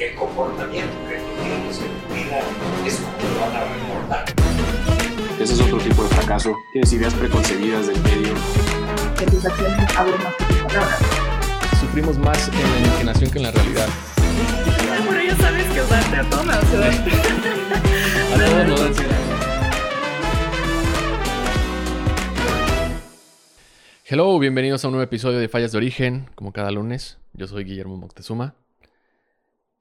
el comportamiento que tú tienes en tu vida es como lo van a recordar. Ese es otro tipo de fracaso. Tienes ideas preconcebidas del medio. Que tus acciones hablen más que tus palabras. Sufrimos más en la imaginación que en la realidad. Pero ya sabes que usarte a todos, A todos nos da ansiedad. Hello, bienvenidos a un nuevo episodio de Fallas de Origen, como cada lunes. Yo soy Guillermo Moctezuma.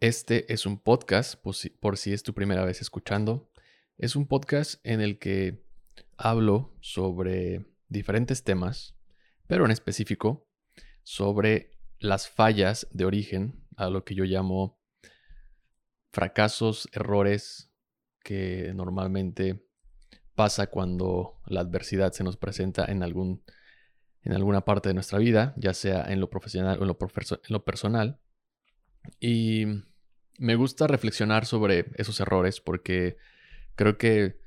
Este es un podcast, por si, por si es tu primera vez escuchando. Es un podcast en el que hablo sobre diferentes temas, pero en específico sobre las fallas de origen, a lo que yo llamo fracasos, errores que normalmente pasa cuando la adversidad se nos presenta en algún en alguna parte de nuestra vida, ya sea en lo profesional o en lo, en lo personal. Y me gusta reflexionar sobre esos errores porque creo que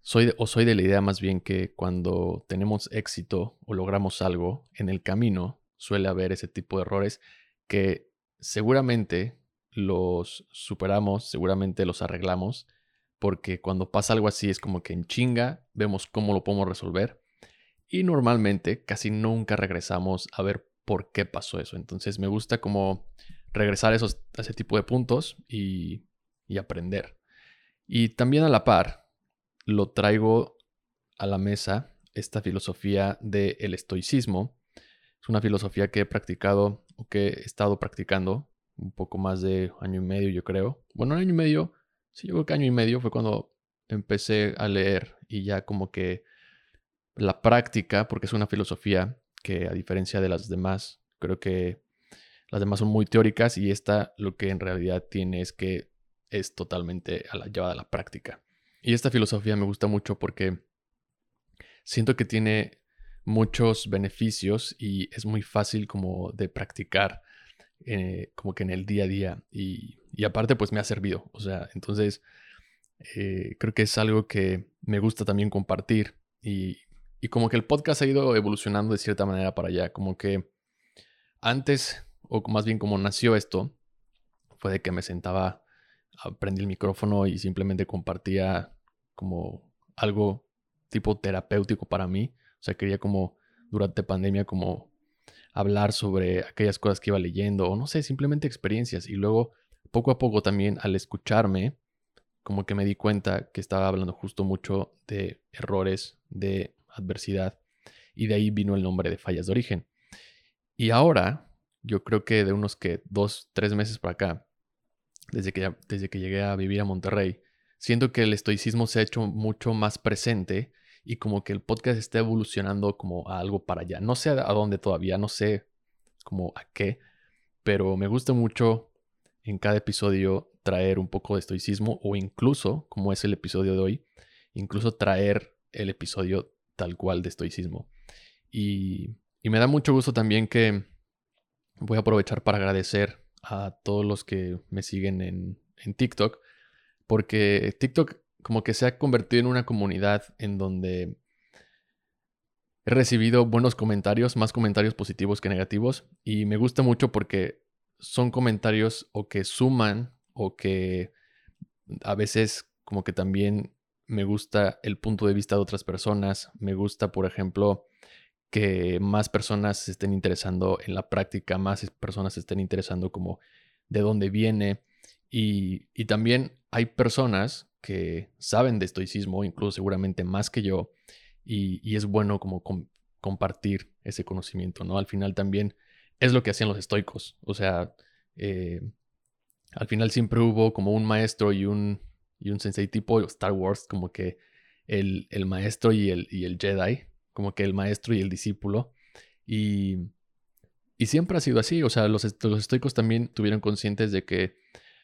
soy o soy de la idea más bien que cuando tenemos éxito o logramos algo en el camino suele haber ese tipo de errores que seguramente los superamos, seguramente los arreglamos, porque cuando pasa algo así es como que en chinga vemos cómo lo podemos resolver y normalmente casi nunca regresamos a ver por qué pasó eso. Entonces me gusta como regresar a, esos, ese tipo de puntos y, aprender. Y también a la par, lo traigo a la mesa esta filosofía del estoicismo. Es una filosofía que he practicado o que he estado practicando un poco más de año y medio, yo creo. Bueno, un año y medio, sí, yo creo que año y medio fue cuando empecé a leer y ya como que la práctica, porque es una filosofía que a diferencia de las demás, creo que las demás son muy teóricas y esta lo que en realidad tiene es que es totalmente a la, llevada a la práctica. Y esta filosofía me gusta mucho porque siento que tiene muchos beneficios y es muy fácil como de practicar eh, como que en el día a día y, aparte pues me ha servido. O sea, entonces eh, creo que es algo que me gusta también compartir y, y como que el podcast ha ido evolucionando de cierta manera para allá. Como que antes o más bien como nació esto, fue de que me sentaba, prendí el micrófono y simplemente compartía como algo tipo terapéutico para mí. O sea, quería como durante pandemia como hablar sobre aquellas cosas que iba leyendo o no sé, simplemente experiencias. Y luego, poco a poco también al escucharme, como que me di cuenta que estaba hablando justo mucho de errores, de adversidad. Y de ahí vino el nombre de fallas de origen. Y ahora, yo creo que de unos que dos, tres meses para acá, desde que, desde que llegué a vivir a Monterrey, siento que el estoicismo se ha hecho mucho más presente y como que el podcast está evolucionando como a algo para allá. No sé a dónde todavía, no sé como a qué, pero me gusta mucho en cada episodio traer un poco de estoicismo o incluso, como es el episodio de hoy, incluso traer el episodio tal cual de estoicismo. Y, y me da mucho gusto también que voy a aprovechar para agradecer a todos los que me siguen en, TikTok, porque TikTok como que se ha convertido en una comunidad en donde he recibido buenos comentarios, más comentarios positivos que negativos, y me gusta mucho porque son comentarios o que suman o que a veces como que también me gusta el punto de vista de otras personas, me gusta, por ejemplo, que más personas se estén interesando en la práctica, más personas se estén interesando como de dónde viene. Y, también hay personas que saben de estoicismo, incluso seguramente más que yo, y, es bueno como compartir ese conocimiento, ¿no? Al final también es lo que hacían los estoicos, o sea, eh, al final siempre hubo como un maestro y un, y un sensei tipo Star Wars, como que el, maestro y el, y el Jedi, como que el maestro y el discípulo. Y, y siempre ha sido así, o sea, los, los estoicos también tuvieron conscientes de que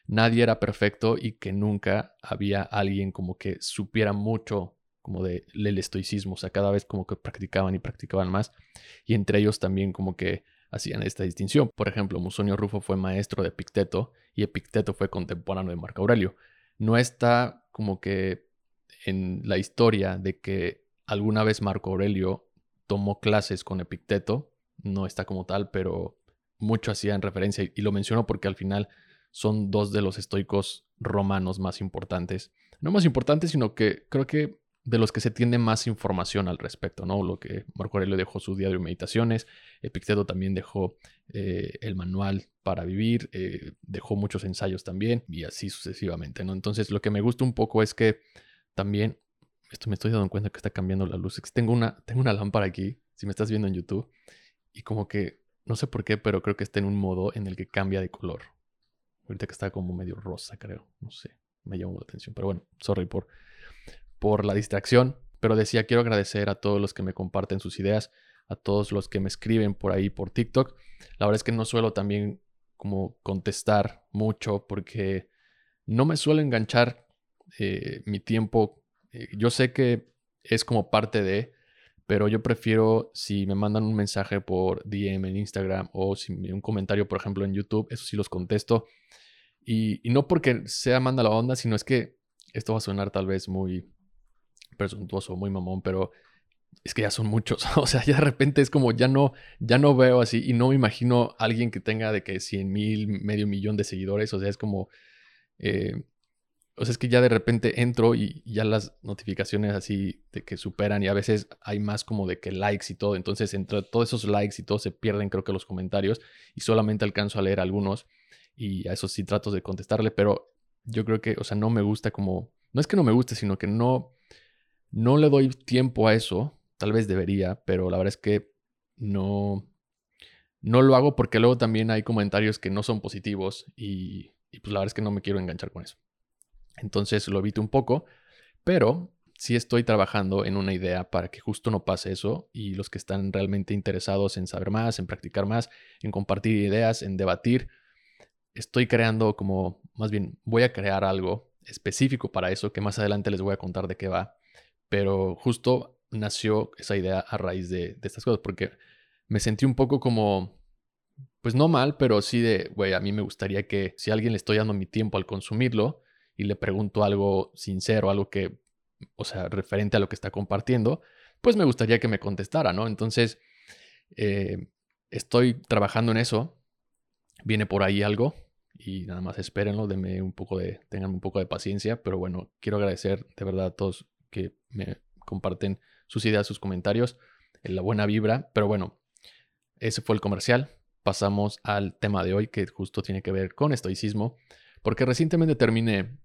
nadie era perfecto y que nunca había alguien como que supiera mucho como de, del estoicismo, o sea, cada vez como que practicaban y practicaban más, y entre ellos también como que hacían esta distinción. Por ejemplo, Musonio Rufo fue maestro de Epicteto y Epicteto fue contemporáneo de Marco Aurelio. No está como que en la historia de que Alguna vez Marco Aurelio tomó clases con Epicteto, no está como tal, pero mucho hacía en referencia y lo menciono porque al final son dos de los estoicos romanos más importantes. No más importantes, sino que creo que de los que se tiene más información al respecto, ¿no? Lo que Marco Aurelio dejó su diario de meditaciones, Epicteto también dejó eh, el manual para vivir, eh, dejó muchos ensayos también y así sucesivamente, ¿no? Entonces lo que me gusta un poco es que también, esto me estoy dando cuenta que está cambiando la luz, tengo una, tengo una lámpara aquí, si me estás viendo en YouTube, y como que, no sé por qué, pero creo que está en un modo en el que cambia de color. Ahorita que está como medio rosa, creo, no sé, me llamó la atención, pero bueno, sorry por por la distracción, pero decía, quiero agradecer a todos los que me comparten sus ideas, a todos los que me escriben por ahí por TikTok. La verdad es que no suelo también como contestar mucho porque no me suelo enganchar eh, mi tiempo. Eh, yo sé que es como parte de, pero yo prefiero si me mandan un mensaje por DM en Instagram o si un comentario, por ejemplo, en YouTube, eso sí los contesto. Y, y no porque sea manda la onda, sino es que esto va a sonar tal vez muy presuntuoso, muy mamón, pero es que ya son muchos. O sea, ya de repente es como ya no, ya no veo así y no me imagino alguien que tenga de que 100 mil, medio millón de seguidores. O sea, es como, eh, o sea, es que ya de repente entro y ya las notificaciones así de que superan y a veces hay más como de que likes y todo. Entonces, entre todos esos likes y todo se pierden creo que los comentarios y solamente alcanzo a leer algunos y a esos sí trato de contestarle, pero yo creo que, o sea, no me gusta como, no es que no me guste, sino que no no le doy tiempo a eso, tal vez debería, pero la verdad es que no, no lo hago porque luego también hay comentarios que no son positivos y, pues la verdad es que no me quiero enganchar con eso. Entonces lo evito un poco, pero sí estoy trabajando en una idea para que justo no pase eso y los que están realmente interesados en saber más, en practicar más, en compartir ideas, en debatir, estoy creando como, más bien, voy a crear algo específico para eso que más adelante les voy a contar de qué va pero justo nació esa idea a raíz de, estas cosas, porque me sentí un poco como, pues no mal, pero sí de, güey, a mí me gustaría que si alguien le estoy dando mi tiempo al consumirlo y le pregunto algo sincero, algo que, o sea, referente a lo que está compartiendo, pues me gustaría que me contestara, ¿no? Entonces, eh, estoy trabajando en eso, viene por ahí algo y nada más espérenlo, denme un poco de, tengan un poco de paciencia, pero bueno, quiero agradecer de verdad a todos que me comparten sus ideas, sus comentarios, la buena vibra. Pero bueno, ese fue el comercial. Pasamos al tema de hoy que justo tiene que ver con estoicismo, porque recientemente terminé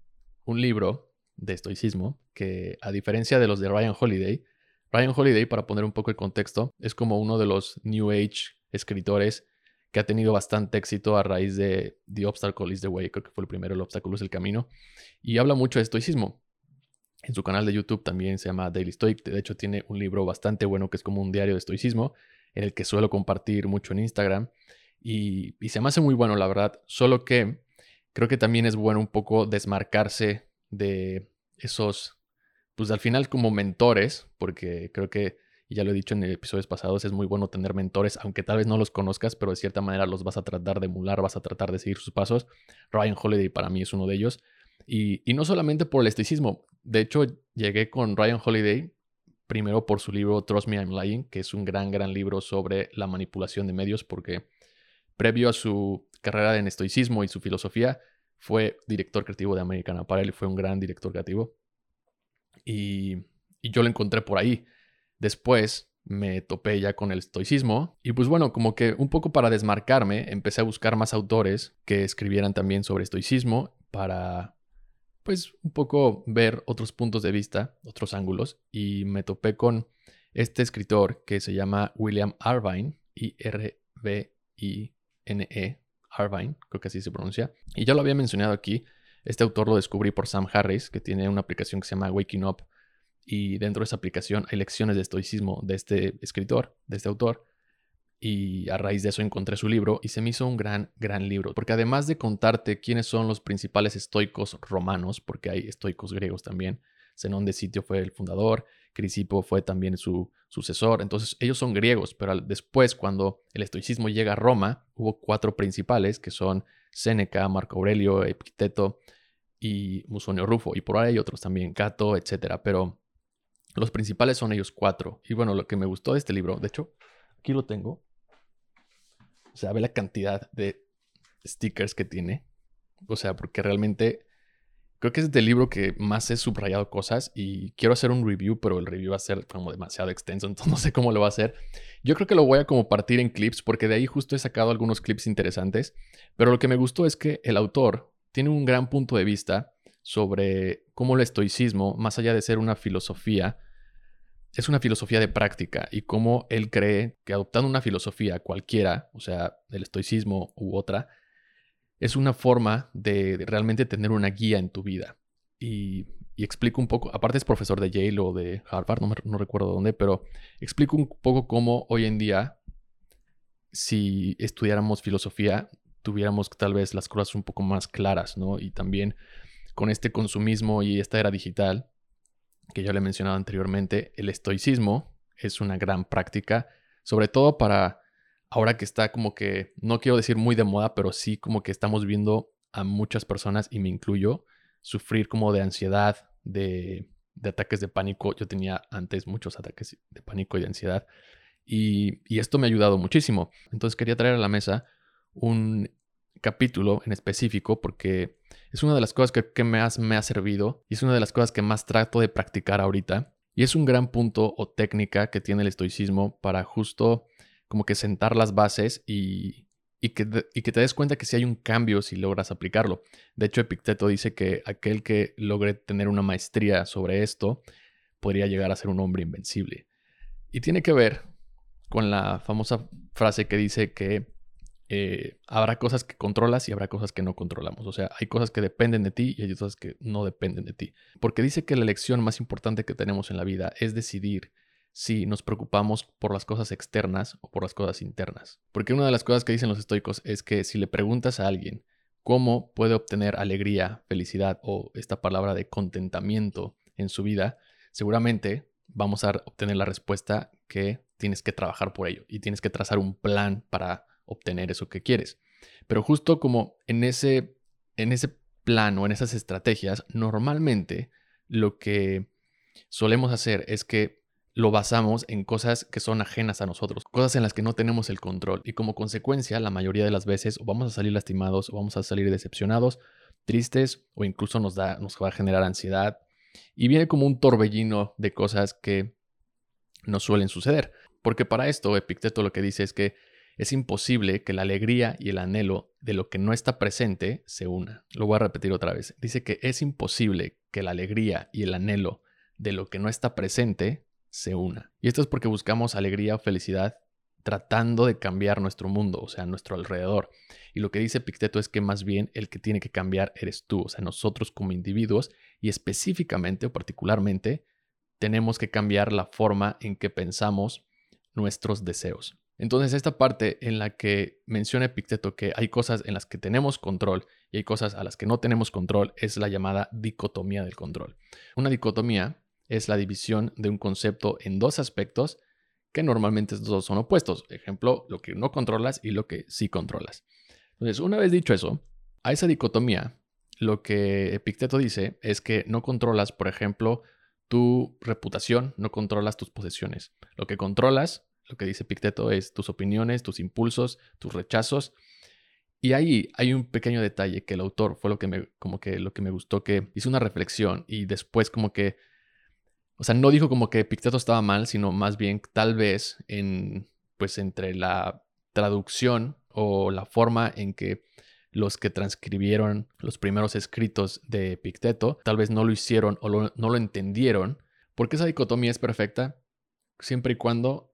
un libro de estoicismo que a diferencia de los de Ryan Holiday, Ryan Holiday, para poner un poco el contexto, es como uno de los New Age escritores que ha tenido bastante éxito a raíz de The Obstacle is the Way, creo que fue el primero, El obstáculo es el camino, y habla mucho de estoicismo. En su canal de YouTube también se llama Daily Stoic. De hecho, tiene un libro bastante bueno que es como un diario de estoicismo, en el que suelo compartir mucho en Instagram. Y, se me hace muy bueno, la verdad. Solo que creo que también es bueno un poco desmarcarse de esos, pues al final como mentores, porque creo que, y ya lo he dicho en episodios pasados, es muy bueno tener mentores, aunque tal vez no los conozcas, pero de cierta manera los vas a tratar de emular, vas a tratar de seguir sus pasos. Ryan Holiday para mí es uno de ellos. Y, y no solamente por el estoicismo, de hecho, llegué con Ryan Holiday primero por su libro Trust Me I'm Lying, que es un gran, gran libro sobre la manipulación de medios, porque previo a su carrera en estoicismo y su filosofía, fue director creativo de American Apparel y fue un gran director creativo. Y, yo lo encontré por ahí. Después me topé ya con el estoicismo y pues bueno, como que un poco para desmarcarme, empecé a buscar más autores que escribieran también sobre estoicismo para pues un poco ver otros puntos de vista, otros ángulos, y me topé con este escritor que se llama William Arvine, I-R-V-I-N-E, creo que así se pronuncia, y ya lo había mencionado aquí, este autor lo descubrí por Sam Harris, que tiene una aplicación que se llama Waking Up, y dentro de esa aplicación hay lecciones de estoicismo de este escritor, de este autor, y a raíz de eso encontré su libro y se me hizo un gran, gran libro, porque además de contarte quiénes son los principales estoicos romanos, porque hay estoicos griegos también, Zenón de Sitio fue el fundador, Crisipo fue también su sucesor, entonces ellos son griegos, pero después cuando el estoicismo llega a Roma, hubo cuatro principales que son Séneca, Marco Aurelio, Epicteto y Musonio Rufo, y por ahí hay otros también, Cato, etcétera, pero los principales son ellos cuatro. Y bueno, lo que me gustó de este libro, de hecho, aquí lo tengo, o sea, ve la cantidad de stickers que tiene. O sea, porque realmente creo que es del libro que más he subrayado cosas y quiero hacer un review, pero el review va a ser como demasiado extenso, entonces no sé cómo lo va a hacer. Yo creo que lo voy a como partir en clips porque de ahí justo he sacado algunos clips interesantes, pero lo que me gustó es que el autor tiene un gran punto de vista sobre cómo el estoicismo, más allá de ser una filosofía, es una filosofía de práctica y cómo él cree que adoptando una filosofía cualquiera, o sea, el estoicismo u otra, es una forma de, realmente tener una guía en tu vida. Y, explico un poco, aparte es profesor de Yale o de Harvard, no, no recuerdo dónde, pero explico un poco cómo hoy en día, si estudiáramos filosofía, tuviéramos tal vez las cosas un poco más claras, ¿no? Y también con este consumismo y esta era digital, que ya le he mencionado anteriormente, el estoicismo es una gran práctica, sobre todo para ahora que está como que, no quiero decir muy de moda, pero sí como que estamos viendo a muchas personas, y me incluyo, sufrir como de ansiedad, de, ataques de pánico. Yo tenía antes muchos ataques de pánico y de ansiedad. Y, esto me ha ayudado muchísimo. Entonces quería traer a la mesa un capítulo en específico porque es una de las cosas que, más me ha servido y es una de las cosas que más trato de practicar ahorita. Y es un gran punto o técnica que tiene el estoicismo para justo como que sentar las bases y, que, y que te des cuenta que si hay un cambio si logras aplicarlo. De hecho, Epicteto dice que aquel que logre tener una maestría sobre esto podría llegar a ser un hombre invencible. Y tiene que ver con la famosa frase que dice que eh, habrá cosas que controlas y habrá cosas que no controlamos. O sea, hay cosas que dependen de ti y hay cosas que no dependen de ti. Porque dice que la elección más importante que tenemos en la vida es decidir si nos preocupamos por las cosas externas o por las cosas internas. Porque una de las cosas que dicen los estoicos es que si le preguntas a alguien cómo puede obtener alegría, felicidad o esta palabra de contentamiento en su vida, seguramente vamos a obtener la respuesta que tienes que trabajar por ello y tienes que trazar un plan para obtener eso que quieres. Pero justo como en ese, en ese plan o en esas estrategias, normalmente lo que solemos hacer es que lo basamos en cosas que son ajenas a nosotros, cosas en las que no tenemos el control y como consecuencia la mayoría de las veces o vamos a salir lastimados o vamos a salir decepcionados, tristes o incluso nos, da, nos va a generar ansiedad y viene como un torbellino de cosas que nos suelen suceder. Porque para esto Epicteto lo que dice es que es imposible que la alegría y el anhelo de lo que no está presente se una. Lo voy a repetir otra vez. Dice que es imposible que la alegría y el anhelo de lo que no está presente se una. Y esto es porque buscamos alegría o felicidad tratando de cambiar nuestro mundo, o sea, nuestro alrededor. Y lo que dice Picteto es que más bien el que tiene que cambiar eres tú, o sea, nosotros como individuos y específicamente o particularmente tenemos que cambiar la forma en que pensamos nuestros deseos. Entonces, esta parte en la que menciona Epicteto que hay cosas en las que tenemos control y hay cosas a las que no tenemos control es la llamada dicotomía del control. Una dicotomía es la división de un concepto en dos aspectos que normalmente dos son opuestos. Ejemplo, lo que no controlas y lo que sí controlas. Entonces, una vez dicho eso, a esa dicotomía, lo que Epicteto dice es que no controlas, por ejemplo, tu reputación, no controlas tus posesiones. Lo que controlas lo que dice Picteto es tus opiniones, tus impulsos, tus rechazos. Y ahí hay un pequeño detalle que el autor fue lo que me, como que lo que me gustó, que hizo una reflexión y después como que, o sea, no dijo como que Picteto estaba mal, sino más bien tal vez en, pues entre la traducción o la forma en que los que transcribieron los primeros escritos de Picteto tal vez no lo hicieron o no lo entendieron, porque esa dicotomía es perfecta siempre y cuando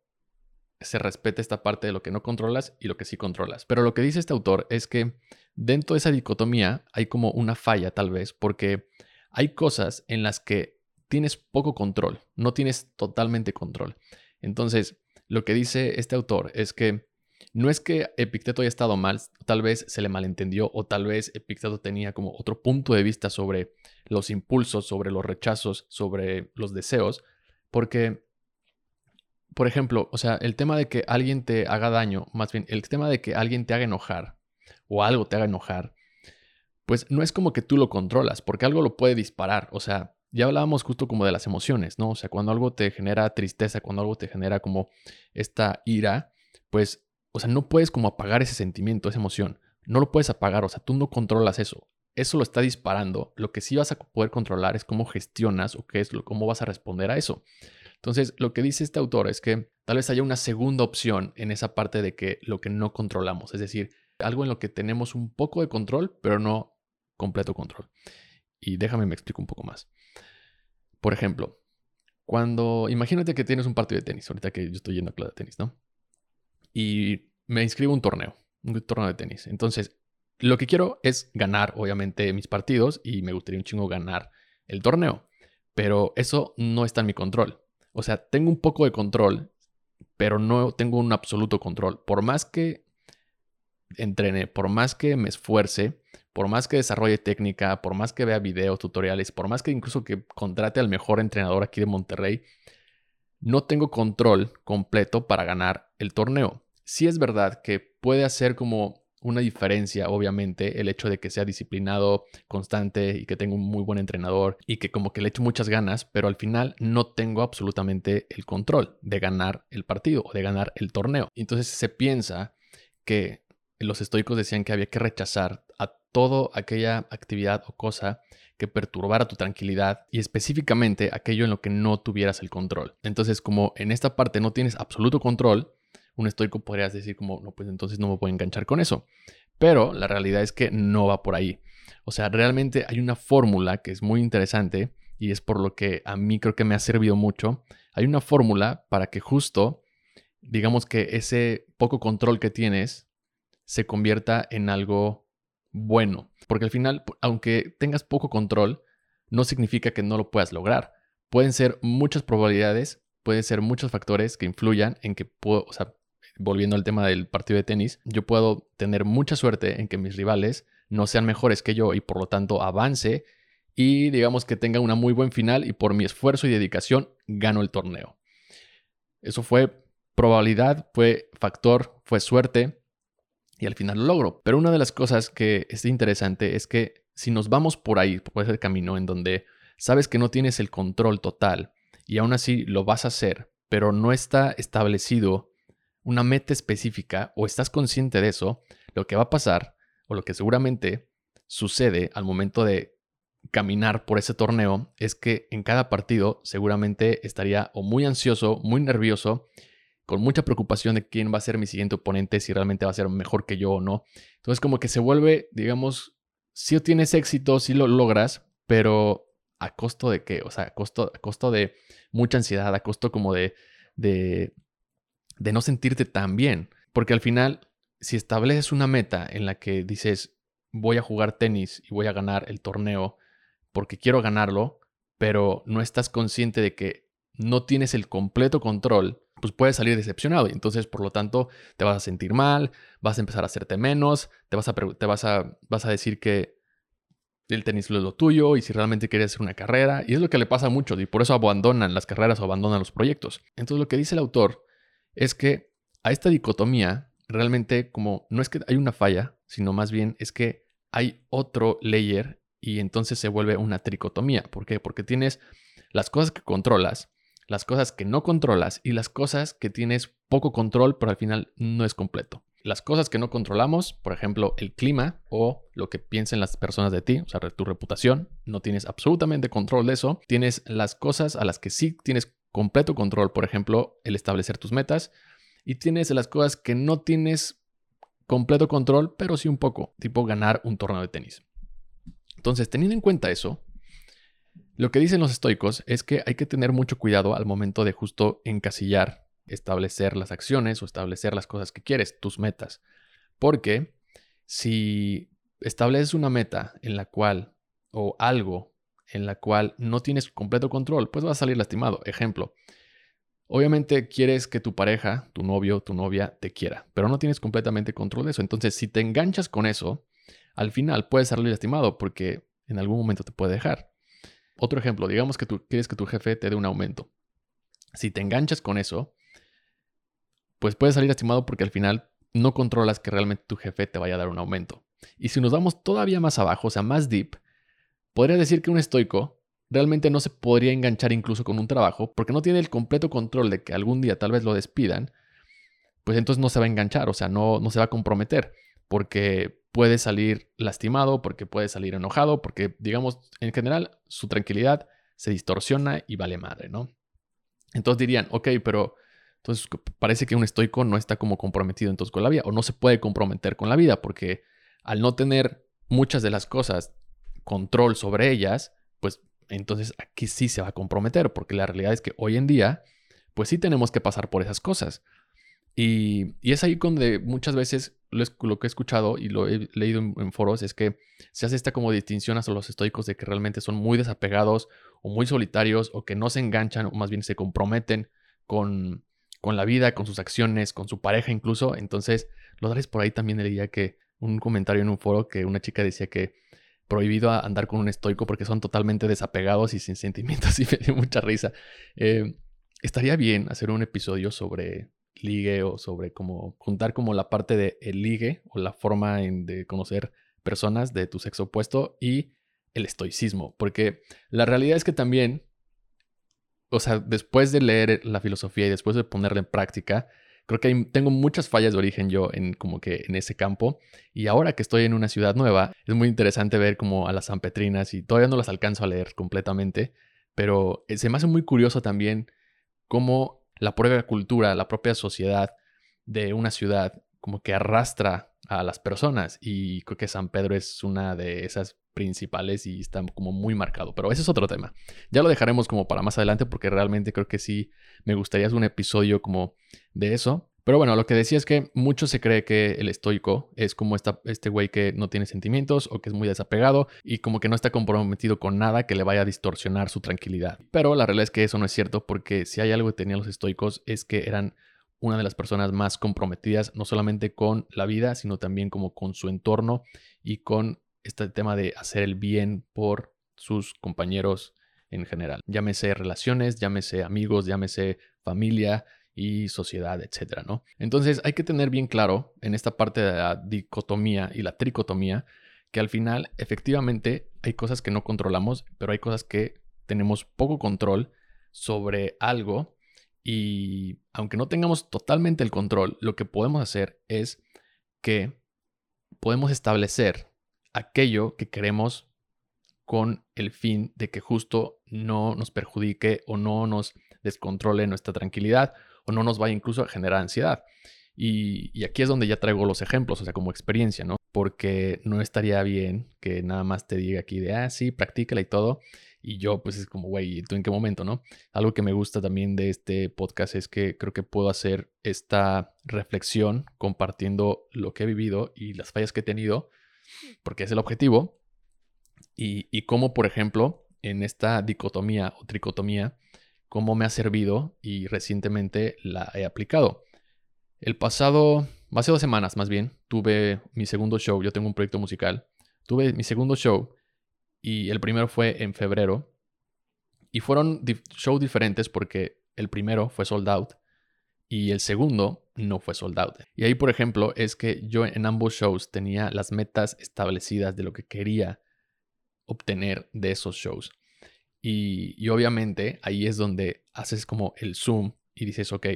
se respete esta parte de lo que no controlas y lo que sí controlas. Pero lo que dice este autor es que dentro de esa dicotomía hay como una falla tal vez, porque hay cosas en las que tienes poco control, no tienes totalmente control. Entonces, lo que dice este autor es que no es que Epicteto haya estado mal, tal vez se le malentendió o tal vez Epicteto tenía como otro punto de vista sobre los impulsos, sobre los rechazos, sobre los deseos, porque por ejemplo, o sea, el tema de que alguien te haga daño, más bien el tema de que alguien te haga enojar o algo te haga enojar, pues no es como que tú lo controlas, porque algo lo puede disparar. O sea, ya hablábamos justo como de las emociones, ¿no? O sea, cuando algo te genera tristeza, cuando algo te genera como esta ira, pues, o sea, no puedes como apagar ese sentimiento, esa emoción. No lo puedes apagar, o sea, tú no controlas eso. eso lo está disparando. Lo que sí vas a poder controlar es cómo gestionas o qué es lo, cómo vas a responder a eso. Entonces, lo que dice este autor es que tal vez haya una segunda opción en esa parte de que lo que no controlamos, es decir, algo en lo que tenemos un poco de control, pero no completo control. Y déjame me explico un poco más. Por ejemplo, cuando imagínate que tienes un partido de tenis, ahorita que yo estoy yendo a clase de tenis, ¿no? Y me inscribo a un torneo, un torneo de tenis. Entonces, lo que quiero es ganar, obviamente, mis partidos y me gustaría un chingo ganar el torneo. Pero eso no está en mi control. O sea, tengo un poco de control, pero no tengo un absoluto control. Por más que entrene, por más que me esfuerce, por más que desarrolle técnica, por más que vea videos, tutoriales, por más que incluso que contrate al mejor entrenador aquí de Monterrey, no tengo control completo para ganar el torneo. Sí es verdad que puede hacer como una diferencia, obviamente, el hecho de que sea disciplinado, constante y que tenga un muy buen entrenador y que como que le echo muchas ganas, pero al final no tengo absolutamente el control de ganar el partido o de ganar el torneo. Entonces se piensa que los estoicos decían que había que rechazar a toda aquella actividad o cosa que perturbara tu tranquilidad y específicamente aquello en lo que no tuvieras el control. Entonces, como en esta parte no tienes absoluto control, un estoico podrías decir como, no, pues entonces no me puedo enganchar con eso. Pero la realidad es que no va por ahí. O sea, realmente hay una fórmula que es muy interesante y es por lo que a mí creo que me ha servido mucho. Hay una fórmula para que justo, digamos que ese poco control que tienes se convierta en algo bueno. Porque al final, aunque tengas poco control, no significa que no lo puedas lograr. Pueden ser muchas probabilidades, pueden ser muchos factores que influyan en que puedo, volviendo al tema del partido de tenis, yo puedo tener mucha suerte en que mis rivales no sean mejores que yo y por lo tanto avance y digamos que tenga una muy buen final y por mi esfuerzo y dedicación gano el torneo. Eso fue probabilidad, fue factor, fue suerte y al final lo logro. Pero una de las cosas que es interesante es que si nos vamos por ahí, por ese camino en donde sabes que no tienes el control total y aún así lo vas a hacer, pero no está establecido una meta específica o estás consciente de eso, lo que va a pasar o lo que seguramente sucede al momento de caminar por ese torneo es que en cada partido seguramente estaría o muy ansioso, muy nervioso, con mucha preocupación de quién va a ser mi siguiente oponente, si realmente va a ser mejor que yo o no. Entonces como que se vuelve, digamos, si tienes éxito, si lo logras, pero a costo de qué? O sea, a costo, a costo de mucha ansiedad, a costo como de, de de no sentirte tan bien. Porque al final, si estableces una meta en la que dices, voy a jugar tenis y voy a ganar el torneo porque quiero ganarlo, pero no estás consciente de que no tienes el completo control, pues puedes salir decepcionado y entonces por lo tanto te vas a sentir mal, vas a empezar a hacerte menos, te vas a, te vas a, vas a decir que el tenis es lo tuyo y si realmente quieres hacer una carrera y es lo que le pasa a muchos y por eso abandonan las carreras o abandonan los proyectos. Entonces lo que dice el autor es que a esta dicotomía realmente como no es que hay una falla, sino más bien es que hay otro layer y entonces se vuelve una tricotomía. ¿Por qué? Porque tienes las cosas que controlas, las cosas que no controlas y las cosas que tienes poco control, pero al final no es completo. Las cosas que no controlamos, por ejemplo, el clima o lo que piensen las personas de ti, o sea, tu reputación, no tienes absolutamente control de eso. Tienes las cosas a las que sí tienes completo control, por ejemplo, el establecer tus metas, y tienes las cosas que no tienes completo control, pero sí un poco, tipo ganar un torneo de tenis. Entonces, teniendo en cuenta eso, lo que dicen los estoicos es que hay que tener mucho cuidado al momento de justo encasillar, establecer las acciones o establecer las cosas que quieres, tus metas. Porque si estableces una meta en la cual o algo en la cual no tienes completo control, pues vas a salir lastimado. Ejemplo, obviamente quieres que tu pareja, tu novio, tu novia te quiera, pero no tienes completamente control de eso. Entonces, si te enganchas con eso, al final puedes salir lastimado porque en algún momento te puede dejar. Otro ejemplo, digamos que tú quieres que tu jefe te dé un aumento. Si te enganchas con eso, pues puedes salir lastimado porque al final no controlas que realmente tu jefe te vaya a dar un aumento. Y si nos vamos todavía más abajo, o sea, más deep, Podría decir que un estoico realmente no se podría enganchar incluso con un trabajo porque no tiene el completo control de que algún día tal vez lo despidan, pues entonces no se va a enganchar, o sea, no, no se va a comprometer, porque puede salir lastimado, porque puede salir enojado, porque, digamos, en general, su tranquilidad se distorsiona y vale madre, ¿no? Entonces dirían, ok, pero entonces parece que un estoico no está como comprometido entonces con la vida, o no se puede comprometer con la vida, porque al no tener muchas de las cosas control sobre ellas, pues entonces aquí sí se va a comprometer, porque la realidad es que hoy en día, pues sí tenemos que pasar por esas cosas. Y, es ahí donde muchas veces lo, que he escuchado y lo he leído en, foros es que se hace esta como distinción a los estoicos de que realmente son muy desapegados o muy solitarios o que no se enganchan o más bien se comprometen con, con la vida, con sus acciones, con su pareja incluso. Entonces, lo darles por ahí también leía que un comentario en un foro que una chica decía que prohibido andar con un estoico porque son totalmente desapegados y sin sentimientos y me dio mucha risa. Eh, estaría bien hacer un episodio sobre ligue o sobre cómo juntar como la parte de el ligue o la forma de conocer personas de tu sexo opuesto y el estoicismo, porque la realidad es que también, o sea, después de leer la filosofía y después de ponerla en práctica, creo que tengo muchas fallas de origen yo en como que en ese campo y ahora que estoy en una ciudad nueva es muy interesante ver como a las sanpetrinas y todavía no las alcanzo a leer completamente, pero eh, se me hace muy curioso también cómo la propia cultura, la propia sociedad de una ciudad como que arrastra a las personas. Y creo que San Pedro es una de esas principales y está como muy marcado, pero ese es otro tema. Ya lo dejaremos como para más adelante porque realmente creo que sí me gustaría hacer un episodio como de eso, pero bueno, lo que decía es que mucho se cree que el estoico es como este güey que no tiene sentimientos o que es muy desapegado y como que no está comprometido con nada que le vaya a distorsionar su tranquilidad. Pero la realidad es que eso no es cierto porque si hay algo que tenían los estoicos es que eran una de las personas más comprometidas no solamente con la vida, sino también como con su entorno y con este tema de hacer el bien por sus compañeros en general. Llámese relaciones, llámese amigos, llámese familia, y sociedad, etcétera, ¿no? Entonces hay que tener bien claro en esta parte de la dicotomía y la tricotomía que al final efectivamente hay cosas que no controlamos, pero hay cosas que tenemos poco control sobre algo y aunque no tengamos totalmente el control, lo que podemos hacer es que podemos establecer aquello que queremos con el fin de que justo no nos perjudique o no nos descontrole nuestra tranquilidad o no nos vaya incluso a generar ansiedad. Y, aquí es donde ya traigo los ejemplos, o sea, como experiencia, ¿no? Porque no estaría bien que nada más te diga aquí de, ah, sí, practícala y todo. Y yo, pues es como, güey, ¿tú en qué momento, no? Algo que me gusta también de este podcast es que creo que puedo hacer esta reflexión compartiendo lo que he vivido y las fallas que he tenido, porque es el objetivo. Y, y cómo, por ejemplo, en esta dicotomía o tricotomía, cómo me ha servido y recientemente la he aplicado. El pasado, hace dos semanas más bien, tuve mi segundo show, yo tengo un proyecto musical, tuve mi segundo show y el primero fue en febrero y fueron shows diferentes porque el primero fue sold out y el segundo no fue sold out. Y ahí, por ejemplo, es que yo en ambos shows tenía las metas establecidas de lo que quería obtener de esos shows. Y, obviamente ahí es donde haces como el zoom y dices, ok,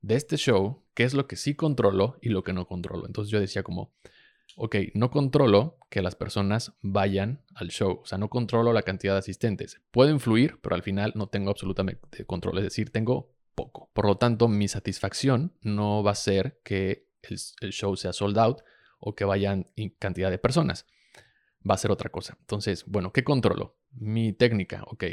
de este show, ¿qué es lo que sí controlo y lo que no controlo? Entonces yo decía como, ok, no controlo que las personas vayan al show, o sea, no controlo la cantidad de asistentes. Puedo influir, pero al final no tengo absolutamente control, es decir, tengo poco. Por lo tanto, mi satisfacción no va a ser que el, el show sea sold out o que vayan cantidad de personas va a ser otra cosa. Entonces, bueno, ¿qué controlo? Mi técnica, ok.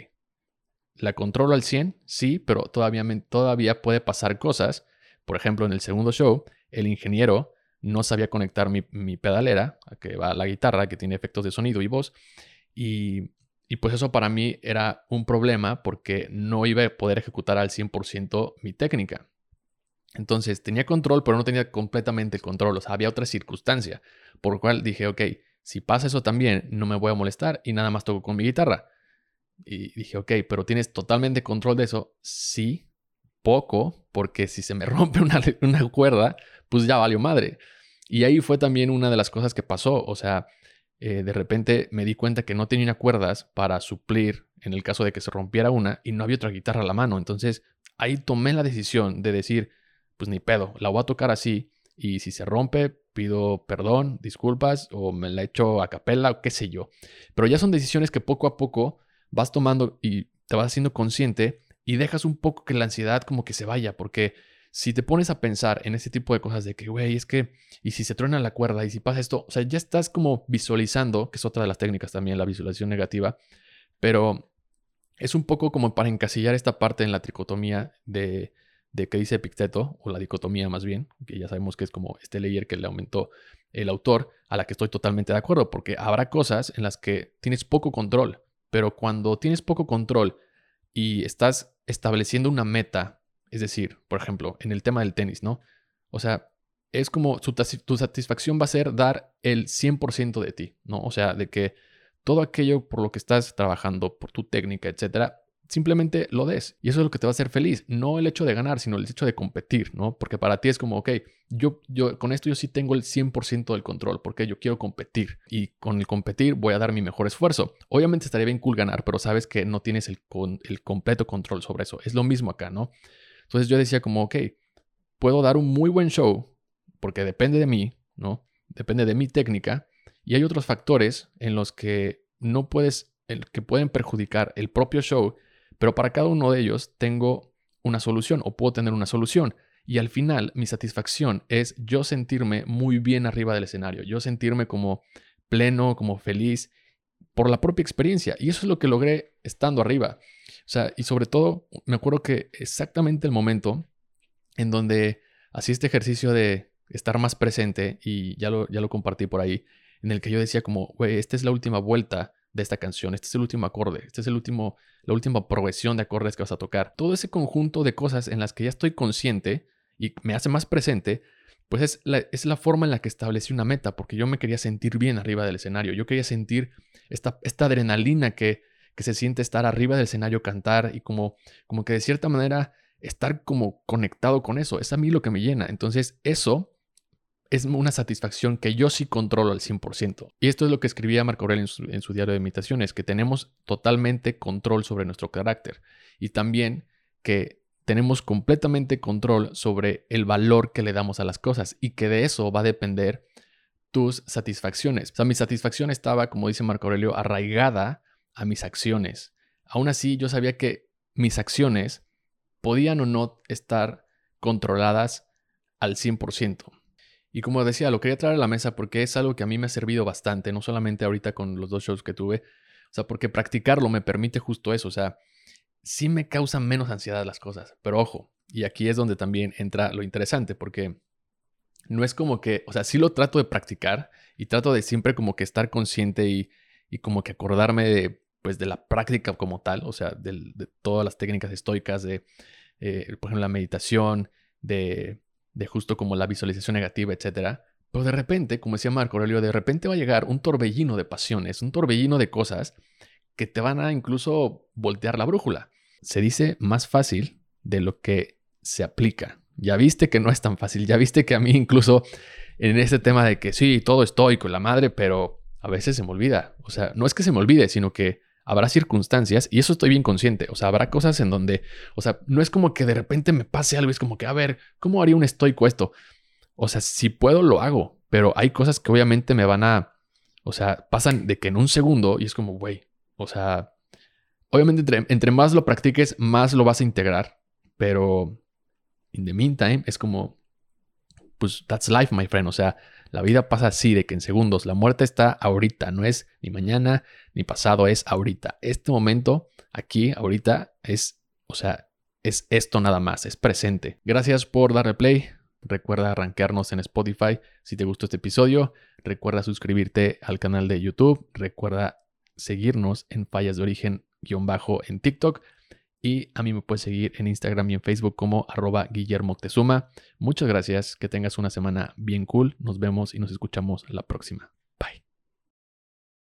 ¿La controlo al 100? Sí, pero todavía, todavía puede pasar cosas. Por ejemplo, en el segundo show, el ingeniero no sabía conectar mi, pedalera, a que va la guitarra, que tiene efectos de sonido y voz. Y, y, pues eso para mí era un problema porque no iba a poder ejecutar al 100% mi técnica. Entonces tenía control, pero no tenía completamente el control. O sea, había otra circunstancia. Por lo cual dije, ok, si pasa eso también, no me voy a molestar y nada más toco con mi guitarra. Y dije, ok, pero tienes totalmente control de eso. Sí, poco, porque si se me rompe una, cuerda, pues ya valió madre. Y ahí fue también una de las cosas que pasó. O sea, eh, de repente me di cuenta que no tenía cuerdas para suplir en el caso de que se rompiera una y no había otra guitarra a la mano. Entonces ahí tomé la decisión de decir, pues ni pedo, la voy a tocar así y si se rompe, pido perdón, disculpas, o me la echo a capela, o qué sé yo. Pero ya son decisiones que poco a poco vas tomando y te vas haciendo consciente y dejas un poco que la ansiedad como que se vaya, porque si te pones a pensar en ese tipo de cosas de que, güey, es que, y si se truena la cuerda, y si pasa esto, o sea, ya estás como visualizando, que es otra de las técnicas también, la visualización negativa, pero es un poco como para encasillar esta parte en la tricotomía de, de que dice Epicteto, o la dicotomía más bien, que ya sabemos que es como este layer que le aumentó el autor, a la que estoy totalmente de acuerdo, porque habrá cosas en las que tienes poco control, pero cuando tienes poco control y estás estableciendo una meta es decir, por ejemplo, en el tema del tenis, ¿no? O sea, es como tu satisfacción va a ser dar el 100% de ti, ¿no? O sea, de que todo aquello por lo que estás trabajando, por tu técnica, etcétera, simplemente lo des. Y eso es lo que te va a hacer feliz. No el hecho de ganar, sino el hecho de competir, ¿no? Porque para ti es como, ok, yo, yo con esto yo sí tengo el 100% del control, porque yo quiero competir. Y con el competir voy a dar mi mejor esfuerzo. Obviamente estaría bien cool ganar, pero sabes que no tienes el, el completo control sobre eso. Es lo mismo acá, ¿no? Entonces yo decía como, ok, puedo dar un muy buen show porque depende de mí, ¿no? Depende de mi técnica. Y hay otros factores en los que no puedes, que pueden perjudicar el propio show, pero para cada uno de ellos tengo una solución o puedo tener una solución. Y al final mi satisfacción es yo sentirme muy bien arriba del escenario, yo sentirme como pleno, como feliz por la propia experiencia. Y eso es lo que logré estando arriba. O sea, y sobre todo, me acuerdo que exactamente el momento en donde hacía este ejercicio de estar más presente, y ya lo, ya lo compartí por ahí, en el que yo decía como, güey, esta es la última vuelta de esta canción, este es el último acorde, este es el último, la última progresión de acordes que vas a tocar. Todo ese conjunto de cosas en las que ya estoy consciente y me hace más presente, pues es la, es la forma en la que establecí una meta, porque yo me quería sentir bien arriba del escenario, yo quería sentir esta, esta adrenalina que, que se siente estar arriba del escenario, cantar y como, como que de cierta manera estar como conectado con eso. Es a mí lo que me llena. Entonces eso es una satisfacción que yo sí controlo al 100%. Y esto es lo que escribía Marco Aurelio en su, diario de imitaciones, que tenemos totalmente control sobre nuestro carácter y también que tenemos completamente control sobre el valor que le damos a las cosas y que de eso va a depender tus satisfacciones. O sea, mi satisfacción estaba, como dice Marco Aurelio, arraigada a mis acciones. Aún así, yo sabía que mis acciones podían o no estar controladas al 100%. Y como decía, lo quería traer a la mesa porque es algo que a mí me ha servido bastante, no solamente ahorita con los dos shows que tuve, o sea, porque practicarlo me permite justo eso, o sea, sí me causan menos ansiedad las cosas, pero ojo, y aquí es donde también entra lo interesante, porque no es como que, o sea, sí lo trato de practicar y trato de siempre como que estar consciente y, y como que acordarme de, pues de la práctica como tal, o sea, de, todas las técnicas estoicas, de, eh, por ejemplo, la meditación, de, de justo como la visualización negativa, etc. Pero de repente, como decía Marco Aurelio, de repente va a llegar un torbellino de pasiones, un torbellino de cosas que te van a incluso voltear la brújula. Se dice más fácil de lo que se aplica. Ya viste que no es tan fácil, ya viste que a mí incluso en este tema de que sí, todo estoico la madre, pero a veces se me olvida. O sea, no es que se me olvide, sino que habrá circunstancias, y eso estoy bien consciente, o sea, habrá cosas en donde, o sea, no es como que de repente me pase algo, es como que, a ver, ¿cómo haría un estoico esto? O sea, si puedo, lo hago, pero hay cosas que obviamente me van a, o sea, pasan de que en un segundo y es como, güey, o sea, obviamente entre, más lo practiques, más lo vas a integrar, pero in the meantime es como, pues, that's life, my friend, o sea, la vida pasa así, de que en segundos. La muerte está ahorita, no es ni mañana ni pasado, es ahorita. Este momento, aquí, ahorita, es, o sea, es esto nada más, es presente. Gracias por darle play. Recuerda arranquearnos en Spotify si te gustó este episodio. Recuerda suscribirte al canal de YouTube. Recuerda seguirnos en Fallas de Origen bajo en TikTok. Y a mí me puedes seguir en Instagram y en Facebook como arroba Guillermo Muchas gracias, que tengas una semana bien cool. Nos vemos y nos escuchamos la próxima.